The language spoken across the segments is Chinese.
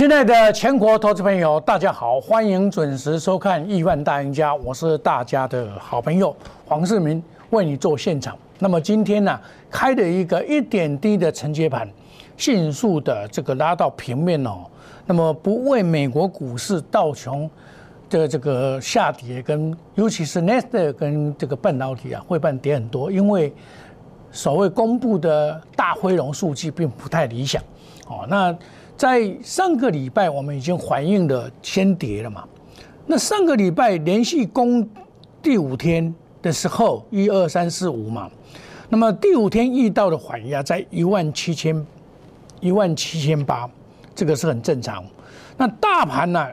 亲爱的全国投资朋友，大家好，欢迎准时收看《亿万大赢家》，我是大家的好朋友黄世明，为你做现场。那么今天呢，开了一个一点低的承接盘，迅速的这个拉到平面哦。那么不为美国股市道琼的这个下跌，跟尤其是 n e s t 跟这个半导体啊，会半跌很多，因为所谓公布的大灰龙数据并不太理想哦。那在上个礼拜，我们已经反映了先跌了嘛？那上个礼拜连续攻第五天的时候，一二三四五嘛，那么第五天遇到的缓压在一万七千一万七千八，这个是很正常。那大盘呢，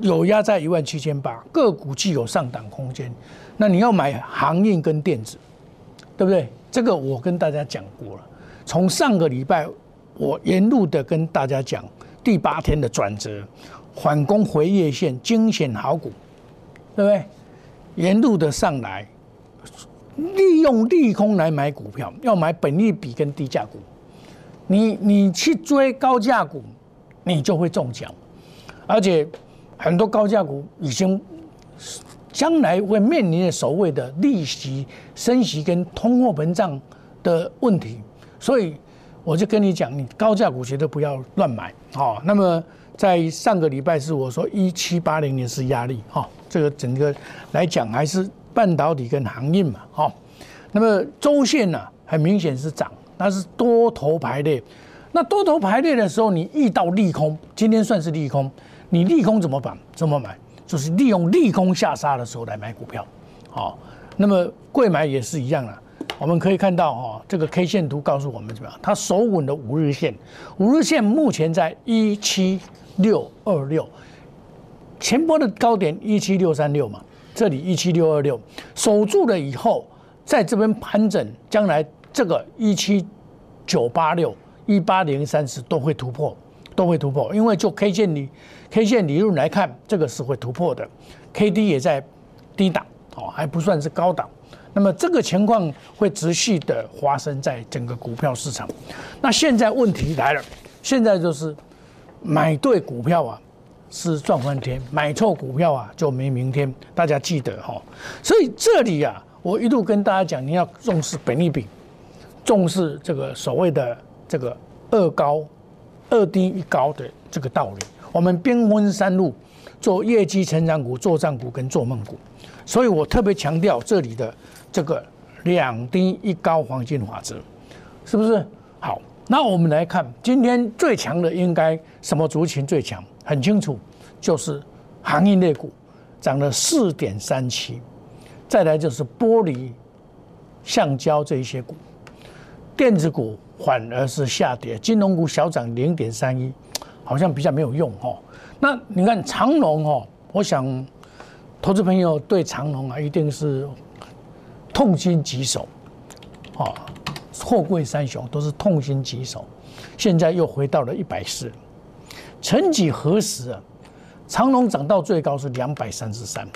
有压在一万七千八，个股具有上档空间。那你要买航运跟电子，对不对？这个我跟大家讲过了，从上个礼拜。我沿路的跟大家讲，第八天的转折，反攻回月线，惊险好股，对不对？沿路的上来，利用利空来买股票，要买本利比跟低价股。你你去追高价股，你就会中奖。而且很多高价股已经将来会面临的所谓的利息升息跟通货膨胀的问题，所以。我就跟你讲，你高价股绝对不要乱买，好。那么在上个礼拜是我说一七八零年是压力，哈，这个整个来讲还是半导体跟航运嘛，哈。那么周线呢，很明显是涨，那是多头排列。那多头排列的时候，你遇到利空，今天算是利空，你利空怎么办？怎么买？就是利用利空下杀的时候来买股票，好。那么贵买也是一样啊。我们可以看到哈，这个 K 线图告诉我们怎么样？它守稳的五日线，五日线目前在一七六二六，前波的高点一七六三六嘛，这里一七六二六守住了以后，在这边盘整，将来这个一七九八六、一八零三十都会突破，都会突破，因为就 K 线理 K 线理论来看，这个是会突破的，K D 也在低档哦，还不算是高档。那么这个情况会持续的发生在整个股票市场。那现在问题来了，现在就是买对股票啊是赚翻天，买错股票啊就没明天。大家记得哈。所以这里啊，我一路跟大家讲，你要重视本利比，重视这个所谓的这个二高、二低一高的这个道理。我们兵分三路，做业绩成长股、做账股跟做梦股。所以我特别强调这里的。这个两低一高黄金法则，是不是好？那我们来看今天最强的应该什么族群最强？很清楚，就是行业类股涨了四点三七，再来就是玻璃、橡胶这一些股，电子股反而是下跌，金融股小涨零点三一，好像比较没有用哦。那你看长隆哦，我想投资朋友对长隆啊一定是。痛心疾首，啊，货柜三雄都是痛心疾首，现在又回到了一百四，曾几何时啊，长隆涨到最高是两百三十三。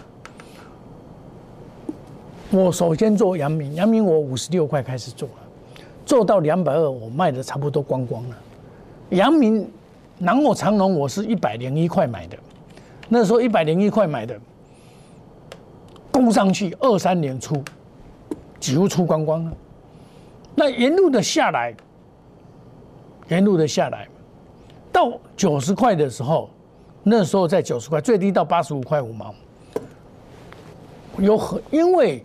我首先做阳明，阳明我五十六块开始做了，做到两百二，我卖的差不多光光了。阳明，然后长隆我是一百零一块买的，那时候一百零一块买的，攻上去二三年出。几乎出光光了，那沿路的下来，沿路的下来，到九十块的时候，那时候在九十块，最低到八十五块五毛，有很因为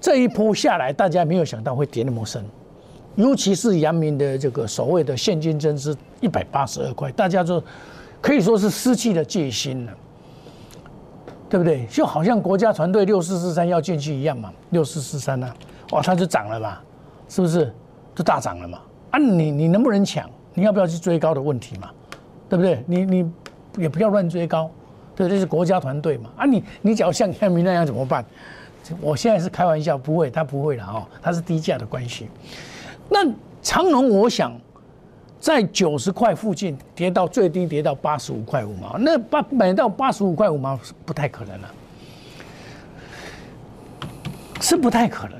这一波下来，大家没有想到会跌那么深，尤其是阳明的这个所谓的现金增资一百八十二块，大家就可以说是失去了戒心了。对不对？就好像国家团队六四四三要进去一样嘛，六四四三呢，哦，它就涨了嘛，是不是？就大涨了嘛。啊，你你能不能抢？你要不要去追高的问题嘛？对不对？你你也不要乱追高，对，这是国家团队嘛。啊，你你只要像天明那样怎么办？我现在是开玩笑，不会，他不会了哦，他是低价的关系。那长隆，我想。在九十块附近跌到最低，跌到八十五块五毛，那八买到八十五块五毛是不太可能了，是不太可能，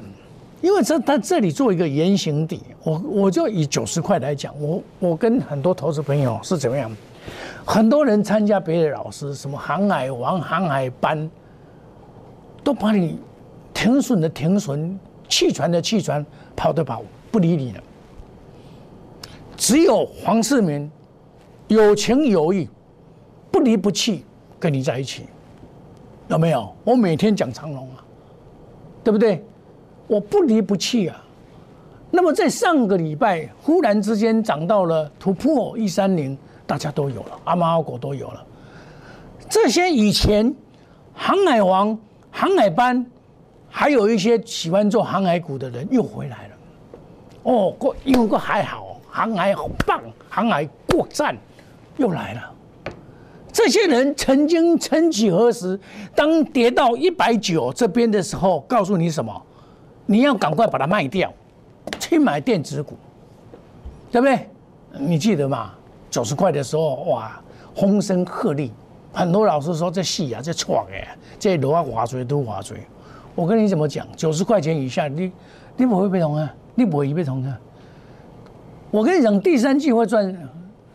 因为这它这里做一个言行底，我我就以九十块来讲，我我跟很多投资朋友是怎么样，很多人参加别的老师，什么航海王、航海班，都把你停损的停损，弃船的弃船，跑的跑，不理你了。只有黄世明有情有义，不离不弃，跟你在一起，有没有？我每天讲长龙啊，对不对？我不离不弃啊。那么在上个礼拜，忽然之间涨到了突破一三零，大家都有了，阿猫阿狗都有了。这些以前航海王、航海班，还有一些喜欢做航海股的人又回来了。哦，过有个还好，航海好棒，航海过站又来了。这些人曾经曾几何时，当跌到一百九这边的时候，告诉你什么？你要赶快把它卖掉。去买电子股，对不对？你记得吗？九十块的时候，哇，风声鹤唳，很多老师说这戏啊，这错哎，这楼啊划水都划水。我跟你怎么讲？九十块钱以下，你你不会被同啊？你不会被同啊？我跟你讲，第三季会赚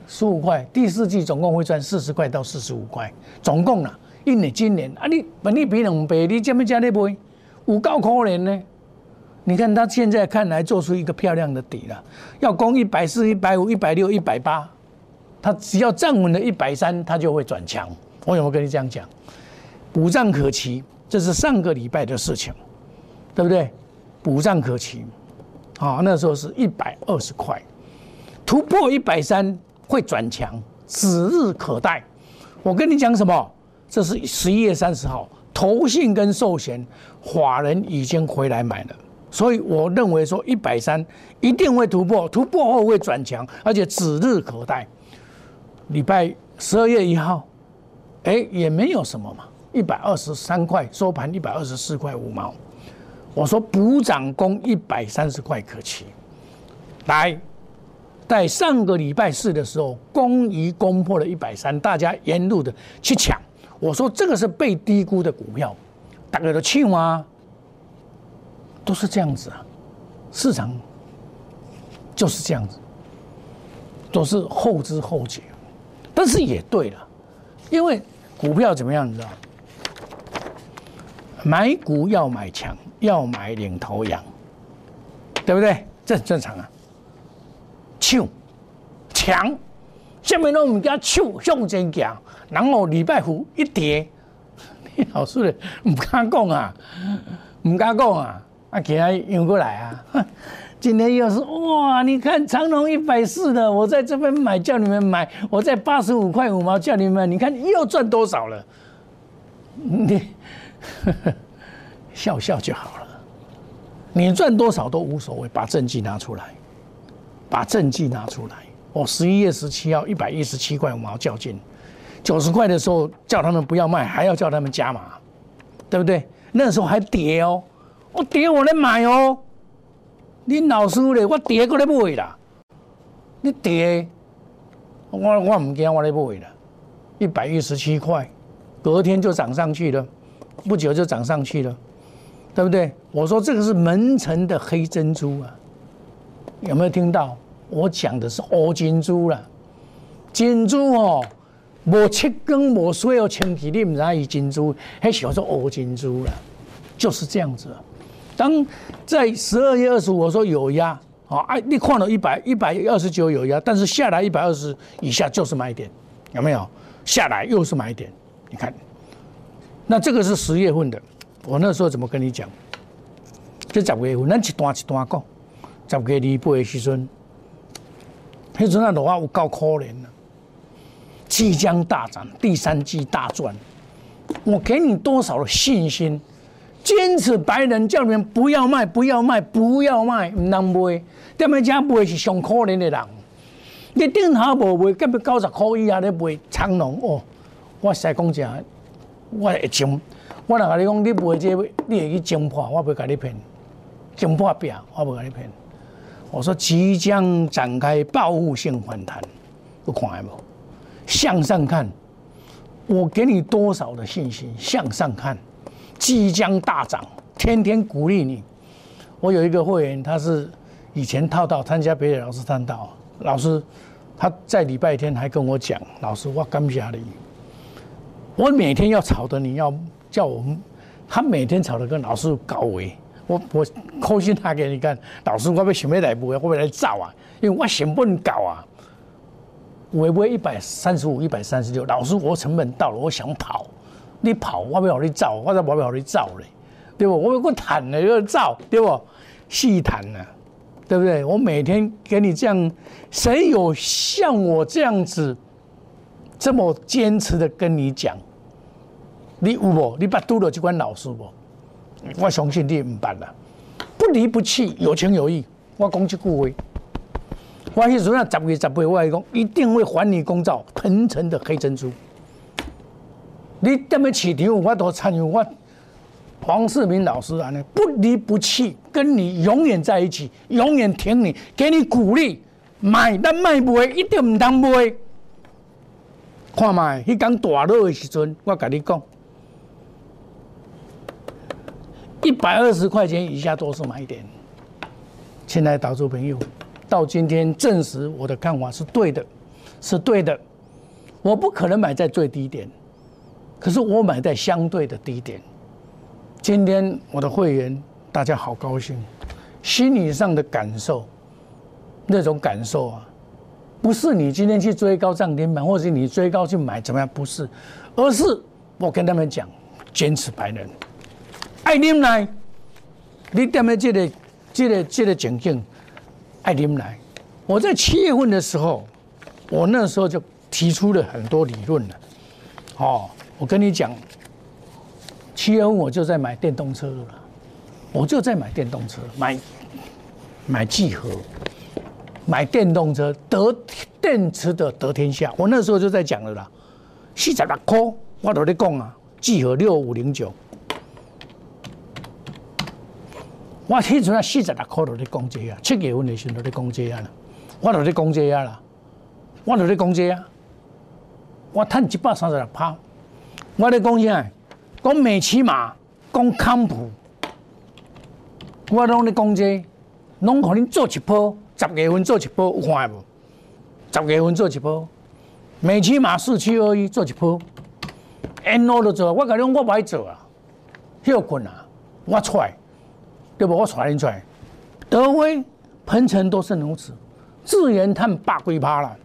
十五块，第四季总共会赚四十块到四十五块，总共啦，一年今年啊，你本利比两倍，你怎么加你买？有够可怜呢？你看他现在看来做出一个漂亮的底了，要攻一百四、一百五、一百六、一百八，他只要站稳了一百三，他就会转强。我有没有跟你这样讲？补涨可期，这是上个礼拜的事情，对不对？补涨可期，啊，那时候是一百二十块，突破一百三会转强，指日可待。我跟你讲什么？这是十一月三十号，投信跟寿险法人已经回来买了。所以我认为说一百三一定会突破，突破后会转强，而且指日可待。礼拜十二月一号，哎，也没有什么嘛，一百二十三块收盘一百二十四块五毛。我说补涨攻一百三十块可期。来，在上个礼拜四的时候，攻一攻破了一百三，大家沿路的去抢。我说这个是被低估的股票，大家都抢啊。都是这样子啊，市场就是这样子，都是后知后觉，但是也对了，因为股票怎么样，你知道？买股要买强，要买领头羊，对不对？这很正常啊。抢强，下面都唔加抢向前行，然后礼拜五一跌，你老师的唔敢讲啊，唔敢讲啊。啊，给他涌过来啊！今天又是哇，你看长隆一百四的，我在这边买，叫你们买，我在八十五块五毛叫你们，你看又赚多少了？你笑笑就好了，你赚多少都无所谓，把证据拿出来，把证据拿出来。我十一月十七号一百一十七块五毛较劲，九十块的时候叫他们不要卖，还要叫他们加码，对不对？那时候还跌哦。我跌我来买哦，你老师咧，我跌过来买啦。你跌，我我唔惊我来买啦。一百一十七块，隔天就涨上去了，不久就涨上去了，对不对？我说这个是门城的黑珍珠啊，有没有听到？我讲的是欧金珠啦，金珠哦，无七根无水哦，清起你唔知伊金珠，迄时候做欧金珠啦，就是这样子。当在十二月二十五，我说有压，好，哎，你看了一百一百二十九有压，但是下来一百二十以下就是买点，有没有？下来又是买点，你看，那这个是十月份的，我那时候怎么跟你讲？这十月份，咱一段一段讲，十月二八的时阵，迄阵啊，落啊有够可怜了，即将大涨，第三季大赚，我给你多少的信心？坚持白人叫你们不要卖，不要卖，不要卖，唔能卖。点么讲卖是上可怜的人。你顶头无卖，根本九十块以下咧卖长龙哦。我实讲正，我会精。我若甲你讲，你卖这，你会去精破，我不甲你骗。精破表，我不甲你骗。我说即将展开报复性反弹，有看无？向上看，我给你多少的信心？向上看。即将大涨，天天鼓励你。我有一个会员，他是以前套到参加别的老师探到，老师，他在礼拜天还跟我讲：“老师，我感谢你，我每天要吵的，你要叫我们。”他每天吵的跟老师搞为，我我扣心他给你看，老师我要想要来不？我要来造啊，因为我成本高啊，会不会一百三十五、一百三十六？老师，我成本到了，我想跑，你跑，我不要你造，我再不要你造嘞，对不？我有个谈的要造，对不？细谈呢，对不对？我每天给你这样，谁有像我这样子这么坚持的跟你讲？你有无？你把拄到这款老师无？我相信你唔办啦。不离不弃，有情有义。我讲这句话，我迄时阵十月十八，我来讲一定会还你公道，腾腾的黑珍珠。你踮咧市场，我都参与。我黄世明老师安尼不离不弃，跟你永远在一起，永远挺你，给你鼓励。买但卖卖，一定唔当卖。看卖，迄讲大落的时阵，我甲你讲。一百二十块钱以下都是买点，亲爱的岛主朋友，到今天证实我的看法是对的，是对的。我不可能买在最低点，可是我买在相对的低点。今天我的会员大家好高兴，心理上的感受，那种感受啊，不是你今天去追高涨停板，或者你追高去买怎么样？不是，而是我跟他们讲，坚持白人。爱啉奶，你踮在这个、这个、这个情境，爱啉奶。我在七月份的时候，我那时候就提出了很多理论了。哦，我跟你讲，七月份我就在买电动车了，我就在买电动车，买买几何，买电动车得电池的得天下。我那时候就在讲了啦，四十六块，我都在讲啊，几何六五零九。我迄阵啊四十六块都在讲这啊，七月份的时候都在讲这啊。啦，我都在讲这啊啦，我都在讲这啊，我赚一百三十六趴，我咧讲啥？讲美骑马，讲康普，我拢咧讲这，拢可能做一波，十月份做一波有看无？十月份做一波，美骑马四七二一做一波，N O 都做，我甲你讲我不爱做啊，休困啊，我出来。对不？我传你出来，德威、鹏程都是如此，自然他们八龟趴了，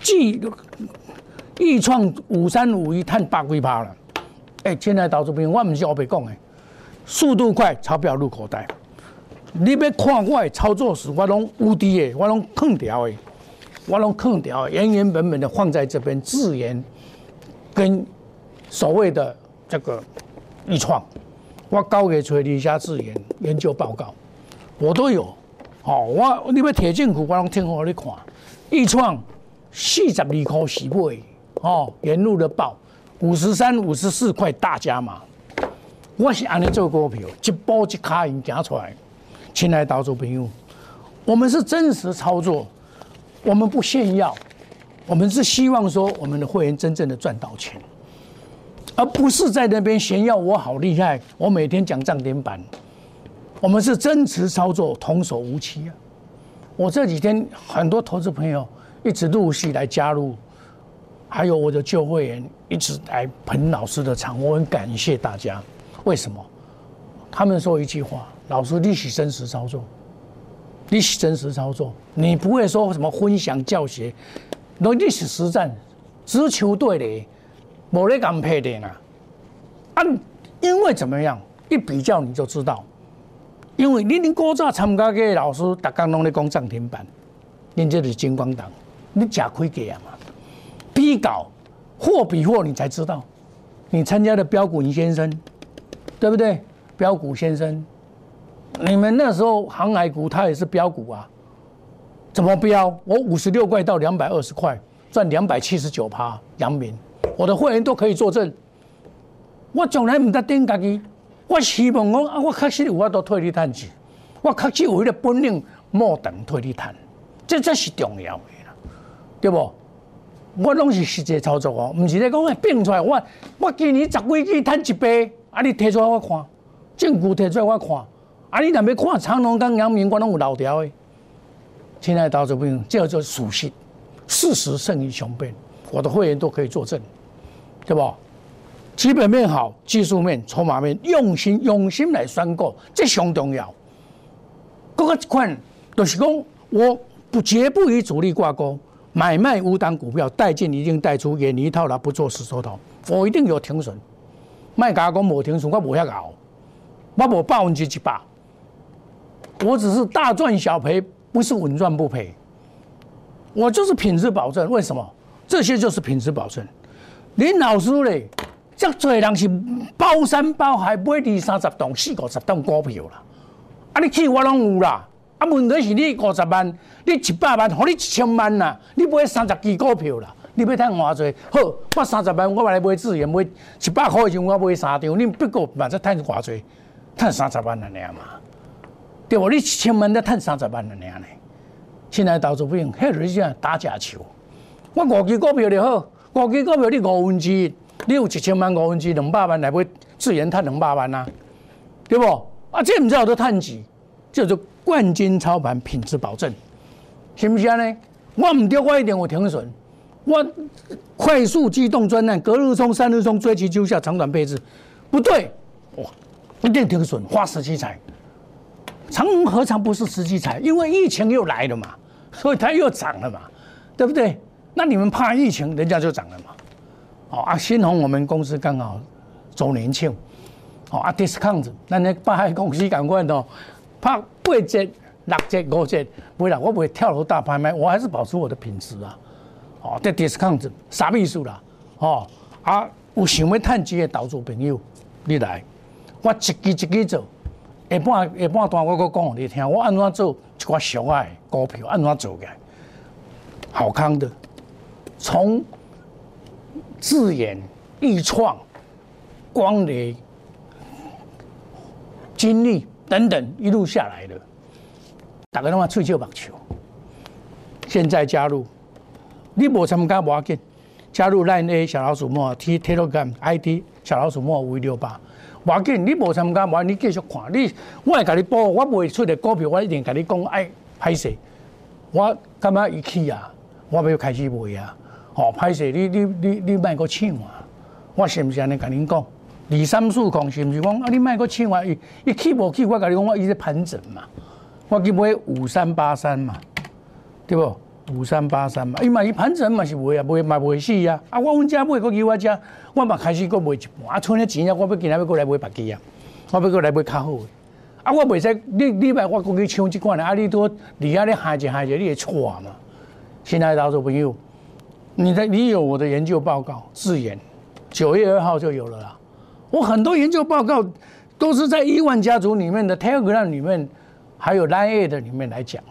继易创五三五一碳八龟趴了。哎，现在导致朋友，我唔是我白讲的，速度快，钞票入口袋。你要看我的操作时，我拢无敌的，我拢空调的，我拢空调，原原本本的放在这边自研跟所谓的这个易创。我交给崔立下自研研究报告，我都有。哦，我你要铁证股，我拢听我你看。易创四十二块十买，哦，沿路的报五十三、五十四块大加码。我是安尼做股票，一波一卡银行出来。亲爱的投资朋友，我们是真实操作，我们不炫耀，我们是希望说我们的会员真正的赚到钱。而不是在那边炫耀我好厉害，我每天讲涨停板。我们是真实操作，童叟无欺啊！我这几天很多投资朋友一直陆续来加入，还有我的旧会员一直来捧老师的场，我很感谢大家。为什么？他们说一句话：老师，你是真实操作，你是真实操作，你不会说什么分享教学，那历史实战，只求对的。无咧敢配的呢！啊，因为怎么样？一比较你就知道，因为你你古早参加嘅老师，逐工拢咧讲涨停板，恁这是金光党，你假亏给啊嘛？比较货比货，你才知道。你参加的标股林先生，对不对？标股先生，你们那时候航海股，它也是标股啊。怎么标？我五十六块到两百二十块，赚两百七十九趴，阳明。我的会员都可以作证，我从来唔得顶家己，我希望讲啊，我确实有法度退你赚钱，我确实有迄个本领莫等退你赚，这才是重要的啦，对不？我拢是实际操作哦，唔是咧讲变出来，我我今年十几支赚一倍，啊你提出来我看，证据提出来我看，啊你若要看长隆跟阳明，我拢有老条的，亲爱的投资朋友，叫做属性，事实胜于雄辩，我的会员都可以作证，对不？基本面好，技术面、筹码面，用心用心来选股，这相重要。各个款就是讲，我不绝不与主力挂钩，买卖无档股票，带进一定带出，远离套牢，不做死手头，我一定有停损。卖甲讲无停损，我无遐搞，我无百分之一百，我只是大赚小赔，不是稳赚不赔。我就是品质保证，为什么？这些就是品质保证。林老师嘞。这多人是包山包海买二三十栋、四五十栋股票啦，啊，你去我拢有啦。啊，问题是你五十万，你一百万，互你一千万啦，你买三十支股票啦，你要赚偌济？好，我三十万，我来买资源，买一百块钱，我买三张，你不过嘛，再赚偌济？赚三十万了尔嘛，对不？你一千万才赚三十万了尔呢？现在投资不用，迄是啥打假球？我五支股票就好，五支股票你五分之一。你有一千万五分之两百万来买资源赚两百万啊，对不？啊，这唔知有得探几，叫做冠军操盘品质保证，行不行呢？我唔丢我一点我停损，我快速机动专案，隔日冲、三日冲，追其就下长短配置，不对，哇，一定停损，花十七财，长虹何尝不是十七财？因为疫情又来了嘛，所以它又涨了嘛，对不对？那你们怕疫情，人家就涨了嘛。哦啊，新鸿我们公司刚好周年庆，哦啊，discount，那那八海公司赶快哦，拍八折、六折、五折，不会啦，我不会跳楼大拍卖，我还是保持我的品质啊。哦，这 discount 啥意思啦？哦啊，有想要趁钱的投资朋友，你来，我一支一支做，下半下半段我搁讲互你听，我安怎做一寡小爱股票，安怎做嘅，好康的，从。自演、易创、光雷、金力等等一路下来的，打个电话吹球棒球。现在加入，你无参加无要紧，加入 Line A 小老鼠莫 T Telegram ID 小老鼠莫五六八，无要紧，你无参加无，你继续看。你我会甲你报，我袂出的股票，我一定甲你讲，哎，歹势，我感觉一起啊，我要开始卖啊。哦，歹势，你你你你卖个抢啊！我是不是安尼甲您讲？二三四空是毋是讲啊？你卖个抢啊！伊伊起无起，我甲你讲，我伊在盘整嘛。我去买五三八三嘛，对不？五三八三嘛，伊嘛伊盘整嘛是卖啊，卖嘛卖死啊！啊，我阮遮买个叫我遮，我嘛开始搁卖一半，啊，剩咧钱啊，我要今日要过来买别支啊，我要过来买较好诶。啊，我袂使你你卖我过去抢即款诶，啊，你多你遐咧害者害者，你会错嘛？亲爱的投资朋友。你的你有我的研究报告自研，九月二号就有了啦。我很多研究报告都是在亿万家族里面的 Telegram 里面，还有 Line 的里面来讲。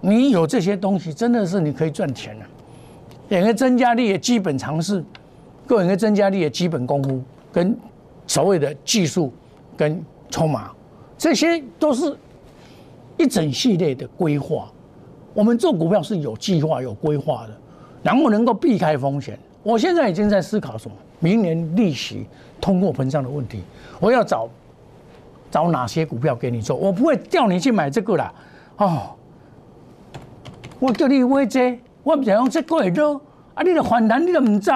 你有这些东西，真的是你可以赚钱了。两个增加力的基本常识，个人的增加力的基本功夫，跟所谓的技术跟筹码，这些都是一整系列的规划。我们做股票是有计划、有规划的。然后能够避开风险，我现在已经在思考什么？明年利息通货膨胀的问题，我要找找哪些股票给你做？我不会叫你去买这个啦，哦，我叫你买这，我唔想用这个会做，啊，你著反弹，你著唔走，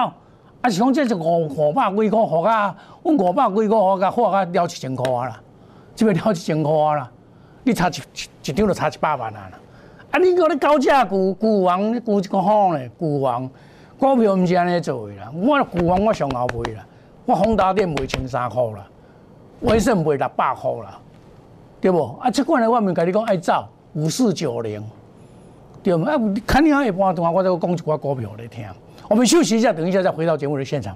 啊，是讲这是五五百几个好啊，我五百几块货价货价了一千块啦，这边了一千块啦，你差一一张就差一百万啊！啊！你讲你高价股股王股一个好呢？股王股票毋是安尼做的啦。我股王我上后卖啦，我宏达电卖千三块啦，威盛卖六百块啦，对无？啊，即款的我毋甲你讲爱走五四九零，对无？啊，看你下一半段，我再讲一寡股票来听。我们休息一下，等一下再回到节目的现场。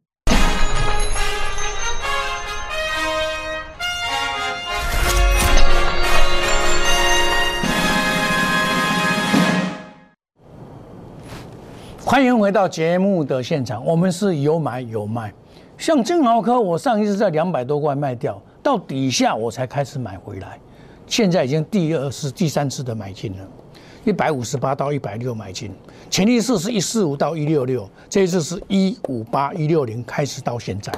欢迎回到节目的现场，我们是有买有卖。像金豪科，我上一次在两百多块卖掉，到底下我才开始买回来，现在已经第二次、第三次的买进了，一百五十八到一百六买进，前一次是一四五到一六六，这一次是一五八一六零开始到现在，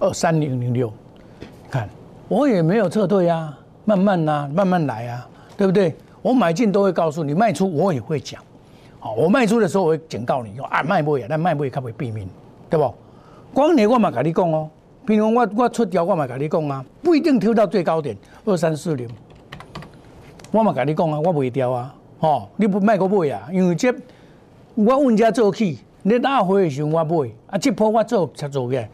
二三零零六，看我也没有撤退啊，慢慢啊，慢慢来啊，对不对？我买进都会告诉你，卖出我也会讲，好，我卖出的时候我会警告你，说啊卖不呀，但卖不可不可以避免，对不？光年我嘛跟你讲哦，比如我我出掉我嘛跟你讲啊，不一定挑到最高点二三四零，我嘛跟你讲啊，我袂调啊，吼，你不卖个买啊，因为这我问家做起，你拉回的时候我买，啊，这波我做才做嘅，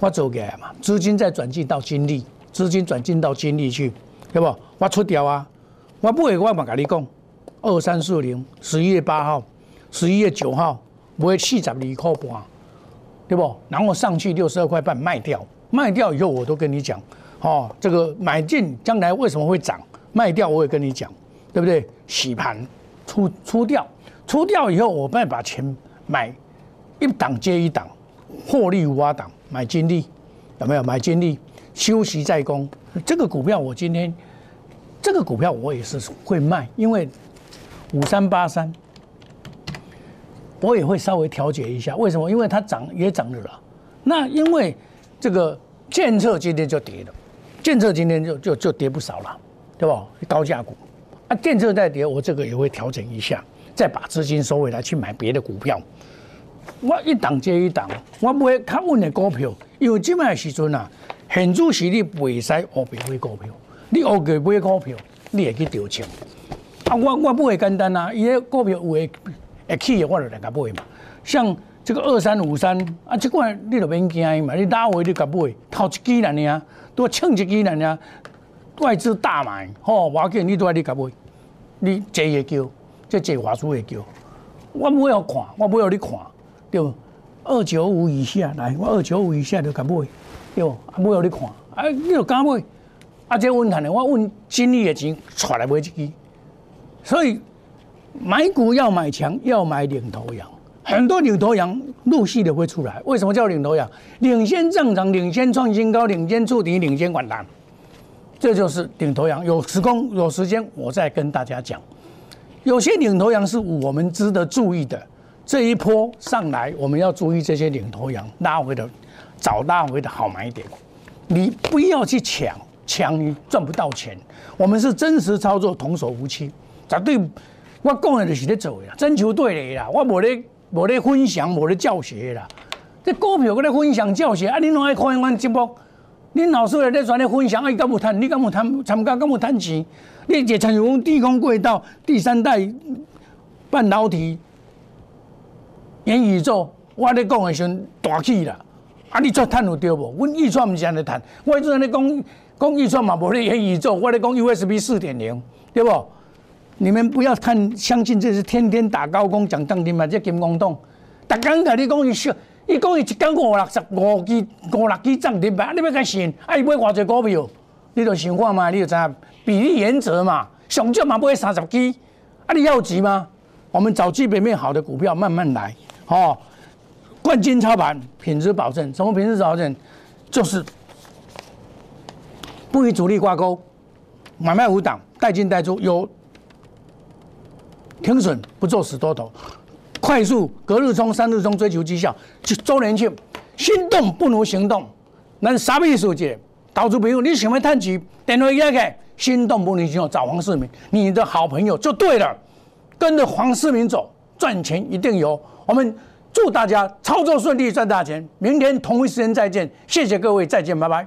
我做嘅嘛，资金再转进到精力，资金转进到精力去，对不？我出掉啊，我买我嘛跟你讲，二三四零，十一月八号，十一月九号买四十二块半。对不？然后上去六十二块半卖掉，卖掉以后我都跟你讲，哦，这个买进将来为什么会涨？卖掉我也跟你讲，对不对？洗盘出出掉，出掉以后我再把钱买一档接一档，获利五阿档买金利，有没有买金利？休息再攻，这个股票我今天这个股票我也是会卖，因为五三八三。我也会稍微调节一下，为什么？因为它涨也涨了了。那因为这个建策今天就跌了，建策今天就就就跌不少了，对吧？高价股啊，建策在跌，我这个也会调整一下，再把资金收回来去买别的股票。我一档接一档，我不会较稳的股票，因为这卖时阵啊，很主是你袂使乌白买股票，你乌白买股票，你会去丢钱。啊，我我不会简单啊，伊个股票有诶。会起的我就来甲买嘛，像这个二三五三啊，这款你就免惊嘛，你打回你甲买，头一支人呢，都蹭一支人呢，外资大买，吼，我紧你都爱你甲买，你坐会叫，这坐华数会叫，我不要看，我不要你看，对二九五以下来，我二九五以下就甲买，对啊，不要你看，啊，你就敢买，啊，这稳赚的，我稳精力的钱出来买一支，所以。买股要买强，要买领头羊。很多领头羊陆续的会出来。为什么叫领头羊？领先上涨，领先创新高，领先触底，领先反弹，这就是领头羊。有时空有时间，我再跟大家讲。有些领头羊是我们值得注意的。这一波上来，我们要注意这些领头羊拉回的，找拉回的好买点。你不要去抢，抢你赚不到钱。我们是真实操作，童叟无欺，绝对。我讲的就是咧做啦，征求对的啦，我无咧无咧分享，无咧教学啦。这股票搁咧分享教学，啊，恁拢爱看阮节目，恁老师咧在咧分享，啊，伊敢有趁？你敢有趁？参加敢有趁钱？你一参与讲地空轨道第三代半导体元宇宙，我咧讲的时阵大气啦，啊，你做趁有对无？阮预算毋是安尼趁，我一直咧讲讲预算嘛，无咧元宇宙，我咧讲 USB 四点零，对不？你们不要看相信这是天天打高工讲涨停嘛？这金光洞，逐工甲你讲伊说，伊讲伊一讲五六十五支五六支涨停板，你要敢信？啊，伊买偌济股票，你就想看嘛？你就知比例原则嘛？上少嘛买三十支，啊，你要急吗？我们找基本面好的股票慢慢来，哦，冠军操盘，品质保证，什么品质保证？就是不与主力挂钩，买卖无档，带进带出有。停损不做死多头，快速隔日冲、三日冲追求绩效，就周年庆，心动不如行动。那啥意思？姐，投资朋友，你想要探钱，电话一开，心动不如行动，找黄世明，你的好朋友就对了。跟着黄世明走，赚钱一定有。我们祝大家操作顺利，赚大钱。明天同一时间再见，谢谢各位，再见，拜拜。